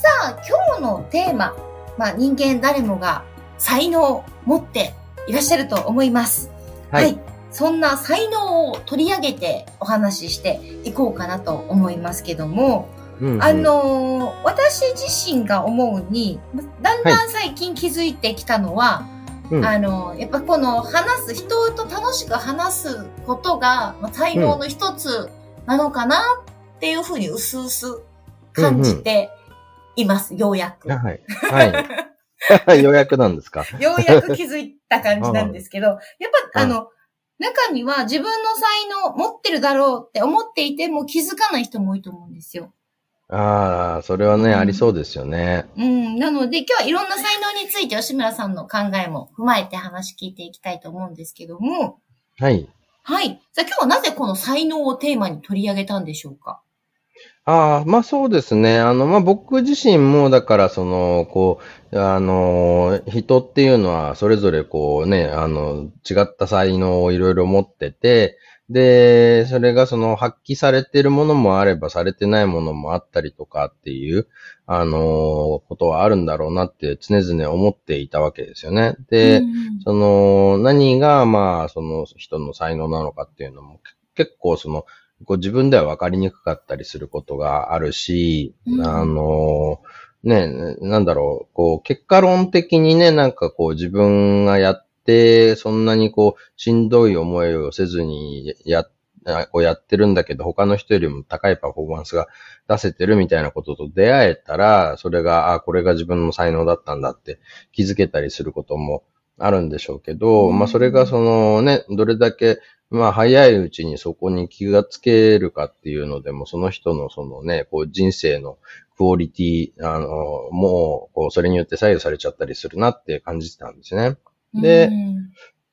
さあ今日のテーマまあ人間誰もが才能を持っていらっしゃると思います。はい、はい、そんな才能を取り上げてお話ししていこうかなと思いますけども、うんうん、あのー、私自身が思うに、だんだん最近気づいてきたのは、はい、あのー、やっぱこの話す、人と楽しく話すことが、まあ、才能の一つなのかなっていうふうに薄々感じています、ようやく。はい。はい ようやくなんですか？ようやく気づいた感じなんですけど、やっぱ、あの、中には自分の才能持ってるだろうって思っていても気づかない人も多いと思うんですよ。ああ、それはね、うん、ありそうですよね。うん。なので、今日はいろんな才能について吉村さんの考えも踏まえて話聞いていきたいと思うんですけども。はい。はい。さあ今日はなぜこの才能をテーマに取り上げたんでしょうか？ああ、まあそうですね。あの、まあ僕自身も、だからその、こう、あの、人っていうのはそれぞれこうね、あの、違った才能をいろいろ持ってて、で、それがその発揮されてるものもあればされてないものもあったりとかっていう、あの、ことはあるんだろうなって常々思っていたわけですよね。で、うん、その、何がまあその人の才能なのかっていうのも結構その、こう自分では分かりにくかったりすることがあるし、うん、あの、ね、なんだろう、こう、結果論的にね、なんかこう自分がやって、そんなにこう、しんどい思いをせずにや、をやってるんだけど、他の人よりも高いパフォーマンスが出せてるみたいなことと出会えたら、それが、あ、これが自分の才能だったんだって気づけたりすることもあるんでしょうけど、うん、まあそれがそのね、どれだけまあ、早いうちにそこに気がつけるかっていうのでも、その人のそのね、こう人生のクオリティ、あの、もう、こう、それによって左右されちゃったりするなって感じてたんですね。で、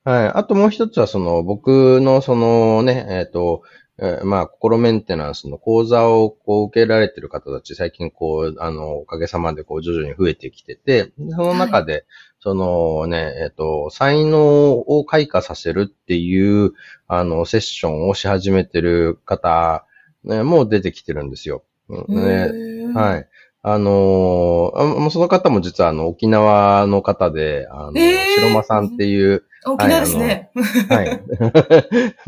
はい。あともう一つは、その、僕のそのね、えっ、ー、と、えー、まあ、心メンテナンスの講座をこう受けられてる方たち、最近こう、あの、おかげさまでこう徐々に増えてきてて、その中で、はい、そのね、えっ、と、才能を開花させるっていう、あの、セッションをし始めてる方、ね、も出てきてるんですよ。ね、はい。あのー、その方も実はあの、沖縄の方で、あの、白間さんっていう、沖縄ですね。はい。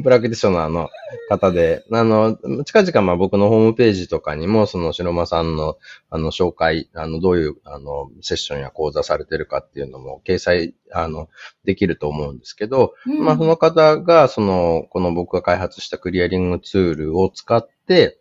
プ ラクティショナーの方で、あの、近々まあ僕のホームページとかにも、その白間さんの、あの、紹介、あの、どういう、あの、セッションや講座されてるかっていうのも掲載、あの、できると思うんですけど、うん、まあその方が、その、この僕が開発したクリアリングツールを使って、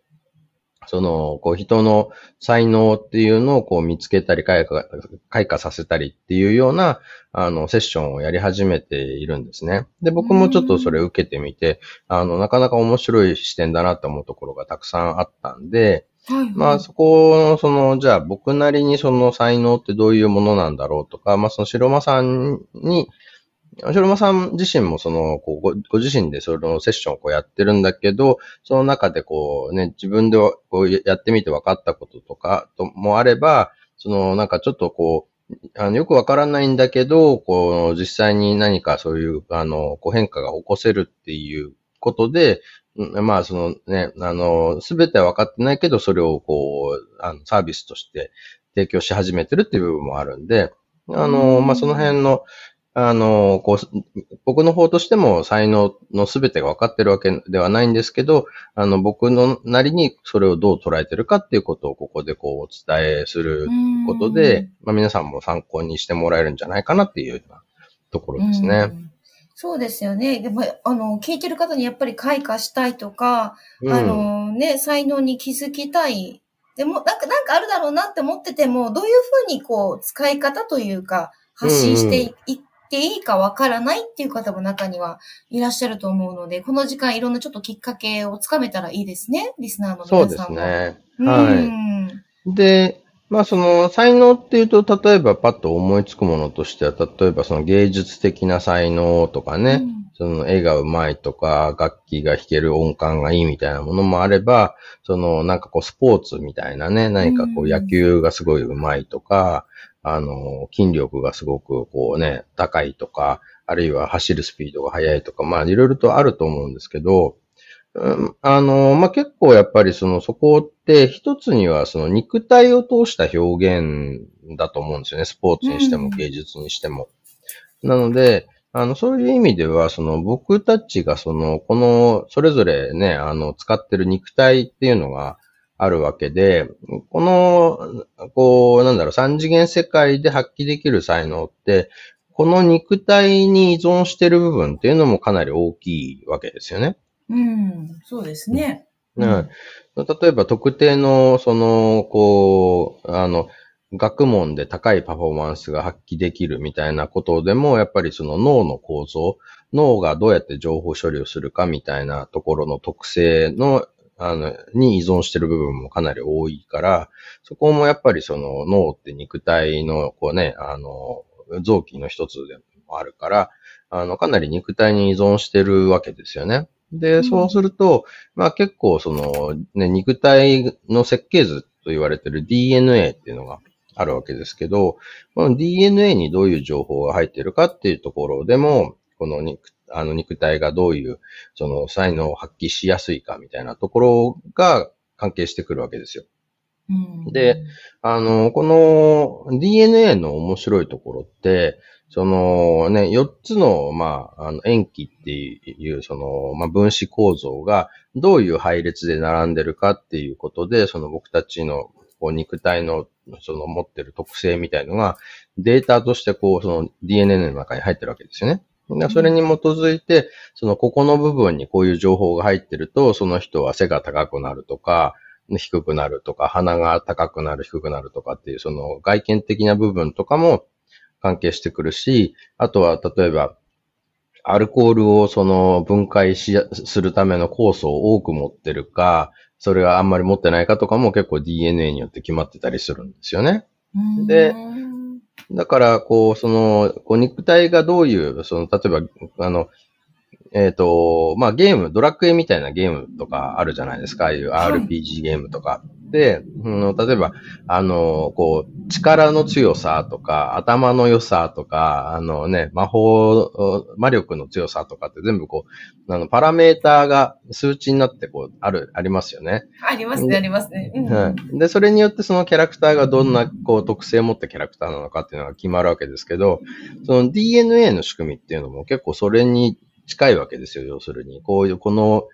その、こう人の才能っていうのをこう見つけたり開花、開花させたりっていうような、あの、セッションをやり始めているんですね。で、僕もちょっとそれを受けてみて、あの、なかなか面白い視点だなと思うところがたくさんあったんで、はいはい、まあそこの、その、じゃあ僕なりにその才能ってどういうものなんだろうとか、まあその白間さんに、しろまさん自身もその、こうご、ご自身でそのセッションをこうやってるんだけど、その中でこうね、自分でこうやってみて分かったこととかともあれば、そのなんかちょっとこう、あのよくわからないんだけど、こう、実際に何かそういう、あの、こう変化が起こせるっていうことで、まあ、そのね、あの、すべては分かってないけど、それをこう、あの、サービスとして提供し始めてるっていう部分もあるんで、あの、まあ、その辺の、あの、こう、僕の方としても才能のすべてが分かってるわけではないんですけど、あの、僕のなりにそれをどう捉えてるかっていうことをここでこうお伝えすることで、まあ皆さんも参考にしてもらえるんじゃないかなっていうようなところですね。そうですよね。でも、あの、聞いてる方にやっぱり開花したいとか、うん、あのね、才能に気づきたい。でも、なんか、なんかあるだろうなって思ってても、どういうふうにこう、使い方というか、発信していっていいかわからないっていう方も中にはいらっしゃると思うので、この時間いろんなちょっときっかけをつかめたらいいですね、リスナーの皆さんそうですね。はい。で、まあその才能っていうと、例えばパッと思いつくものとしては、例えばその芸術的な才能とかね、うん、その絵が上手いとか、楽器が弾ける音感がいいみたいなものもあれば、そのなんかこうスポーツみたいなね、何かこう野球がすごい上手いとか、うん、あの、筋力がすごくこうね、高いとか、あるいは走るスピードが速いとか、まあいろいろとあると思うんですけど、あの、まあ、結構やっぱりその、そこって一つにはその肉体を通した表現だと思うんですよね。スポーツにしても芸術にしても。うん、なので、あの、そういう意味では、その僕たちがその、この、それぞれね、あの、使ってる肉体っていうのがあるわけで、この、こう、なんだろう、三次元世界で発揮できる才能って、この肉体に依存してる部分っていうのもかなり大きいわけですよね。うん、そうですね。うん。例えば特定の、その、こう、あの、学問で高いパフォーマンスが発揮できるみたいなことでも、やっぱりその脳の構造、脳がどうやって情報処理をするかみたいなところの特性の、あの、に依存してる部分もかなり多いから、そこもやっぱりその脳って肉体の、こうね、あの、臓器の一つでもあるから、あの、かなり肉体に依存してるわけですよね。で、そうすると、まあ結構その、ね、肉体の設計図と言われてる DNA っていうのがあるわけですけど、この DNA にどういう情報が入っているかっていうところでも、この肉あの肉体がどういう、その才能を発揮しやすいかみたいなところが関係してくるわけですよ。うん、で、あの、この DNA の面白いところって、そのね、4つの、まあ、あの、塩基っていう、その、まあ、分子構造がどういう配列で並んでるかっていうことで、その僕たちのこう肉体のその持ってる特性みたいのがデータとしてこう、その DNA の中に入ってるわけですよね。それに基づいて、そのここの部分にこういう情報が入ってると、その人は背が高くなるとか、低くなるとか、鼻が高くなる、低くなるとかっていう、その外見的な部分とかも関係してくるし、あとは例えば、アルコールをその分解し、するための酵素を多く持ってるか、それがあんまり持ってないかとかも結構 DNA によって決まってたりするんですよね。で、だから、こう、その、こう肉体がどういう、その、例えば、あの、えっ、ー、と、まあ、ゲーム、ドラクエみたいなゲームとかあるじゃないですか。ああいう RPG ゲームとか。で、うん、例えば、あの、こう、力の強さとか、頭の良さとか、あのね、魔法、魔力の強さとかって全部こう、あの、パラメーターが数値になってこう、ある、ありますよね。ありますね、ありますね。うん。で、それによってそのキャラクターがどんな、こう、特性を持ったキャラクターなのかっていうのが決まるわけですけど、その DNA の仕組みっていうのも結構それに近いわけですよ、要するに。こういう、この、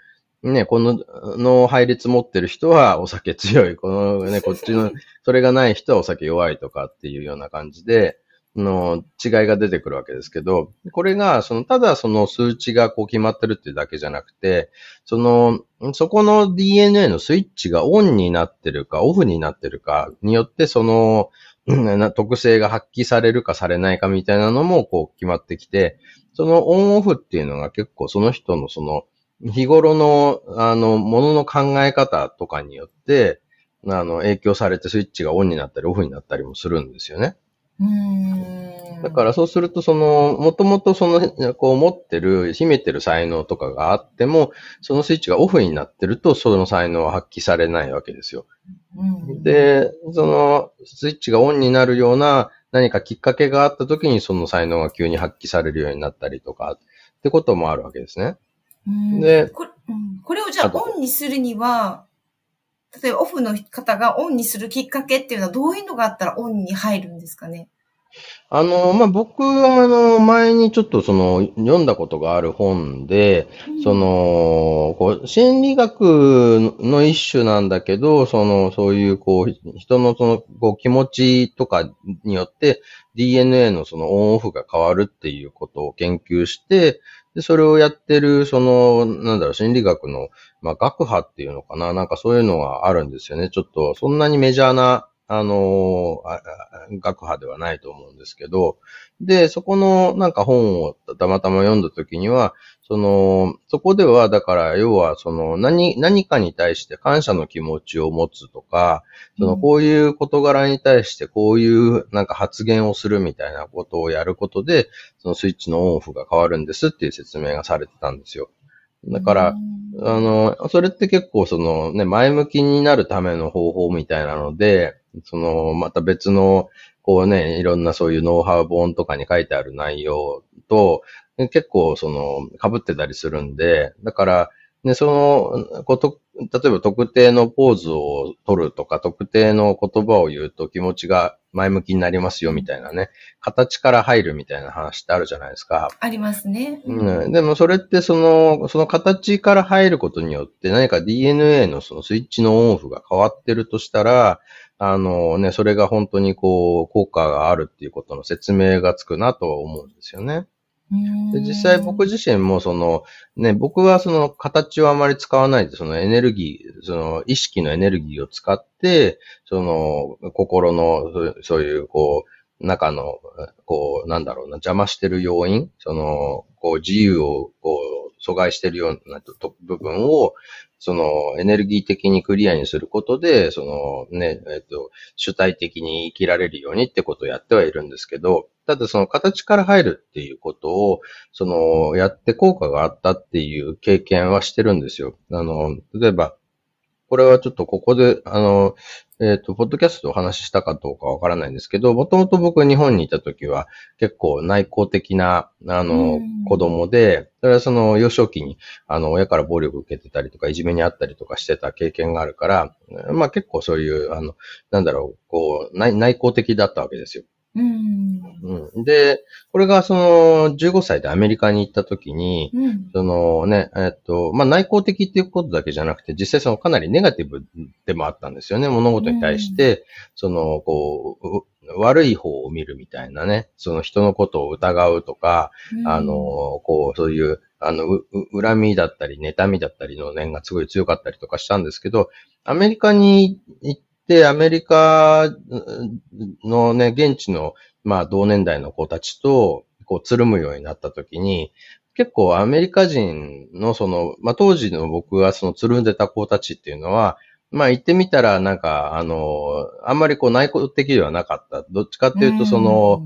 ね、この、の配列持ってる人はお酒強い。このね、こっちの、それがない人はお酒弱いとかっていうような感じで、の違いが出てくるわけですけど、これが、その、ただその数値がこう決まってるっていうだけじゃなくて、その、そこの DNA のスイッチがオンになってるか、オフになってるかによって、その、特性が発揮されるかされないかみたいなのもこう決まってきて、そのオンオフっていうのが結構その人のその日頃の、あの、ものの考え方とかによって、あの、影響されてスイッチがオンになったりオフになったりもするんですよね。うんだからそうすると、その、もともとその、こう持ってる、秘めてる才能とかがあっても、そのスイッチがオフになってると、その才能は発揮されないわけですよ。で、その、スイッチがオンになるような何かきっかけがあった時に、その才能が急に発揮されるようになったりとか、ってこともあるわけですね。でここれをじゃあオンにするには、例えばオフの方がオンにするきっかけっていうのはどういうのがあったらオンに入るんですかね？あの、まあ、僕は、あの、前にちょっとその、読んだことがある本で、うん、その、こう、心理学の一種なんだけど、その、そういう、こう、人のその、こう、気持ちとかによって、DNA のそのオンオフが変わるっていうことを研究して、で、それをやってる、その、なんだろう、心理学の、まあ、学派っていうのかななんかそういうのがあるんですよね。ちょっと、そんなにメジャーなあの学派ではないと思うんですけど、で、そこのなんか本をたまたま読んだ時には、その、そこでは、だから、要は、その、何、何かに対して感謝の気持ちを持つとか、その、こういう事柄に対して、こういう、なんか発言をするみたいなことをやることで、そのスイッチのオンオフが変わるんですっていう説明がされてたんですよ。だから、あの、それって結構そのね、前向きになるための方法みたいなので、その、また別の、こうね、いろんなそういうノウハウ本とかに書いてある内容と、結構その、被ってたりするんで、だから、ね、その、こと、例えば特定のポーズを取るとか、特定の言葉を言うと気持ちが前向きになりますよみたいなね、形から入るみたいな話ってあるじゃないですか。ありますね。うん。でもそれってその、その形から入ることによって何か DNA のそのスイッチのオンオフが変わってるとしたら、あのね、それが本当にこう、効果があるっていうことの説明がつくなと思うんですよね。で実際僕自身もその、ね、僕はその形をあまり使わないで、そのエネルギー、その意識のエネルギーを使って、その心のそういうこう、中の、こう、なんだろうな、邪魔してる要因、その、こう、自由を、こう、阻害してるような部分を、その、エネルギー的にクリアにすることで、その、ね、えっと、主体的に生きられるようにってことをやってはいるんですけど、ただその形から入るっていうことを、その、やって効果があったっていう経験はしてるんですよ。あの、例えば、これはちょっとここで、あの、えっ、ー、と、ポッドキャストでお話ししたかどうかわからないんですけど、もともと僕日本にいた時は結構内向的な、あの、子供で、それはその幼少期に、あの、親から暴力受けてたりとか、いじめにあったりとかしてた経験があるから、まあ結構そういう、あの、なんだろう、こう、内内向的だったわけですよ。うん、うん。で、これがその15歳でアメリカに行った時に、うん、そのね、えっと、まあ、内向的っていうことだけじゃなくて、実際そのかなりネガティブでもあったんですよね。物事に対して、うん、その、こう、悪い方を見るみたいなね、その人のことを疑うとか、あの、こう、そういう、あの、恨みだったり、妬みだったりの念がすごい強かったりとかしたんですけど、アメリカに行っで、アメリカのね、現地の、まあ、同年代の子たちと、こう、つるむようになった時に、結構アメリカ人のその、まあ、当時の僕がそのつるんでた子たちっていうのは、まあ言ってみたらなんか、あの、あんまりこう内向的ではなかった。どっちかっていうとその、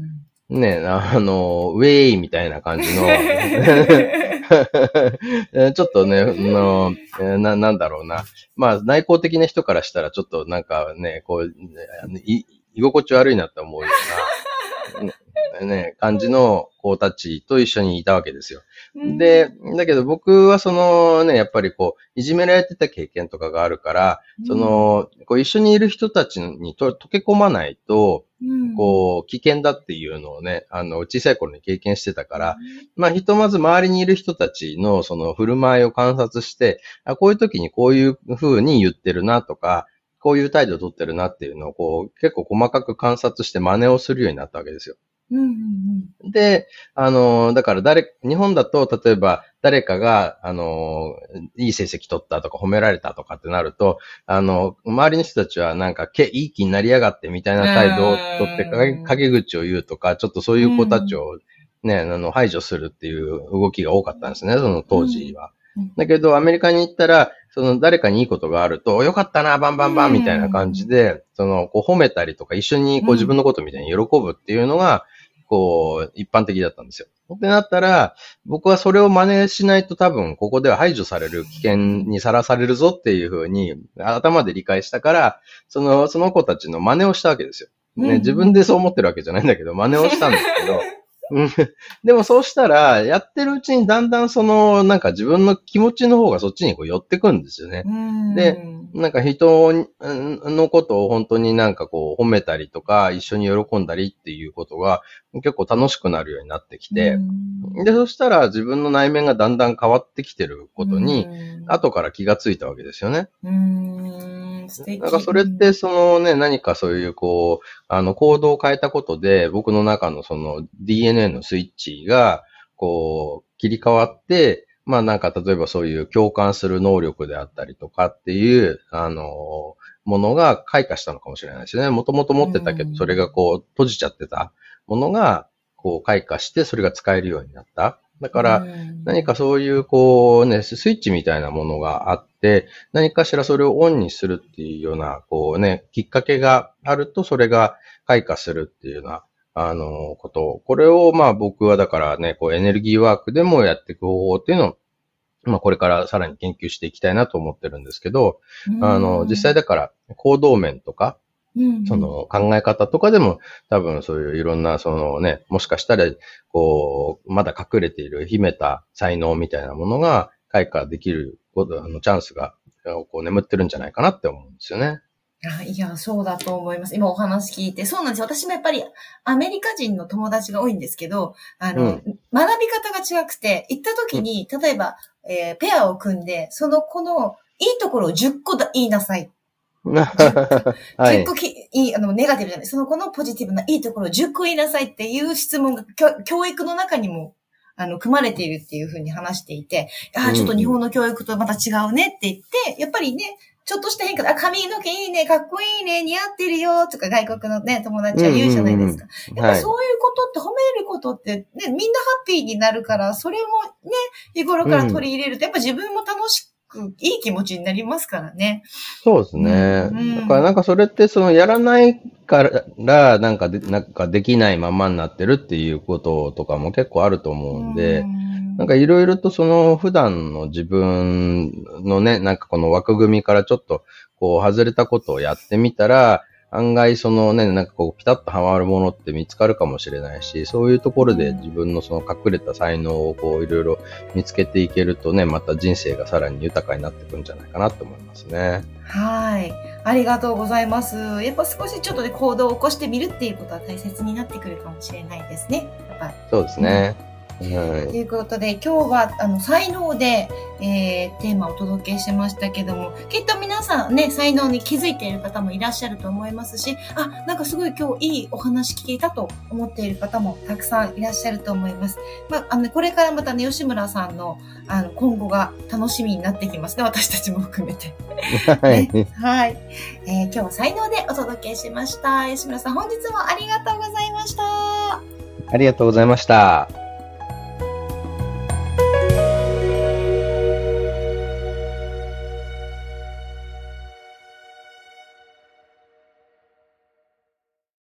ね、あの、ウェイみたいな感じの ちょっとね、のな、なんだろうな。まあ、内向的な人からしたら、ちょっとなんかね、こう、い居心地悪いなって思うような、ね、感じの子たちと一緒にいたわけですよ。で、だけど僕はそのね、やっぱりこう、いじめられてた経験とかがあるから、その、こう一緒にいる人たちにと溶け込まないと、こう、危険だっていうのをね、あの、小さい頃に経験してたから、まあ、ひとまず周りにいる人たちのその振る舞いを観察して、あこういう時にこういう風に言ってるなとか、こういう態度をとってるなっていうのをこう、結構細かく観察して真似をするようになったわけですよ。うんうんうん、で、あの、だから誰、日本だと、例えば誰かが、あの、いい成績取ったとか褒められたとかってなると、あの、周りの人たちはなんか、け、いい気になりやがってみたいな態度を取って陰口を言うとか、ちょっとそういう子たちをね、あの、排除するっていう動きが多かったんですね、その当時は。だけど、アメリカに行ったら、その誰かにいいことがあると、よかったな、バンバンバンみたいな感じで、その、こう褒めたりとか、一緒にこう自分のことみたいに喜ぶっていうのが、こう、一般的だったんですよ。ってなったら、僕はそれを真似しないと多分、ここでは排除される危険にさらされるぞっていうふうに、頭で理解したから、その、その子たちの真似をしたわけですよ。ね、自分でそう思ってるわけじゃないんだけど、真似をしたんですけど、でもそうしたら、やってるうちにだんだんその、なんか自分の気持ちの方がそっちにこう寄ってくんですよね。で、なんか人のことを本当になんかこう褒めたりとか、一緒に喜んだりっていうことが結構楽しくなるようになってきて、で、そしたら自分の内面がだんだん変わってきてることに、後から気がついたわけですよね。なんかそれってそのね、何かそういうこう、あの行動を変えたことで、僕の中のその DNA のスイッチが、こう、切り替わって、まあなんか例えばそういう共感する能力であったりとかっていう、あの、もものが開花したのかもしれないですね。もともと持ってたけど、それがこう閉じちゃってたものが、こう開花してそれが使えるようになった。だから、何かそういう、こうね、スイッチみたいなものがあって、何かしらそれをオンにするっていうような、こうね、きっかけがあると、それが開花するっていうような、あの、こと。これを、まあ僕はだからね、こうエネルギーワークでもやっていく方法っていうのを、まあこれからさらに研究していきたいなと思ってるんですけど、あの、実際だから行動面とか、その考え方とかでも多分そういういろんなそのね、もしかしたらこう、まだ隠れている秘めた才能みたいなものが開花できることあのチャンスがこう眠ってるんじゃないかなって思うんですよね。あいや、そうだと思います。今お話聞いて。そうなんですよ。私もやっぱりアメリカ人の友達が多いんですけど、あの、うん、学び方が違くて、行った時に、例えば、えー、ペアを組んで、その子のいいところを10個言いなさい 10個き、いい、あの、ネガティブじゃない。その子のポジティブないいところを10個言いなさいっていう質問が教育の中にも、あの、組まれているっていうふうに話していて、ああ、ちょっと日本の教育とまた違うねって言って、やっぱりね、ちょっとした変化で、あ、髪の毛いいね、かっこいいね、似合ってるよ、とか外国のね、友達は言うじゃないですか。やっぱそういうことって、褒めることって、ね、みんなハッピーになるから、それもね、日頃から取り入れると、やっぱ自分も楽しく、いい気持ちになりますからね。そうですね。うん、だからなんかそれってそのやらないからなんかで、なんかできないままになってるっていうこととかも結構あると思うんで、んなんかいろいろとその普段の自分のね、なんかこの枠組みからちょっとこう外れたことをやってみたら、案外そのね、なんかこうピタッとはまるものって見つかるかもしれないし、そういうところで自分のその隠れた才能をこういろいろ見つけていけるとね、また人生がさらに豊かになってくるんじゃないかなと思いますね。はい。ありがとうございます。やっぱ少しちょっとで、ね、行動を起こしてみるっていうことは大切になってくるかもしれないですね。やっぱそうですね。うんということで、今日は、あの、才能で、えー、テーマをお届けしましたけども、きっと皆さんね、才能に気づいている方もいらっしゃると思いますし、あ、なんかすごい今日いいお話聞けたと思っている方もたくさんいらっしゃると思います。まあ、あの、これからまたね、吉村さんの、あの、今後が楽しみになってきますね、私たちも含めて。はい、ね。はい。えー、今日は才能でお届けしました。吉村さん、本日もありがとうございました。ありがとうございました。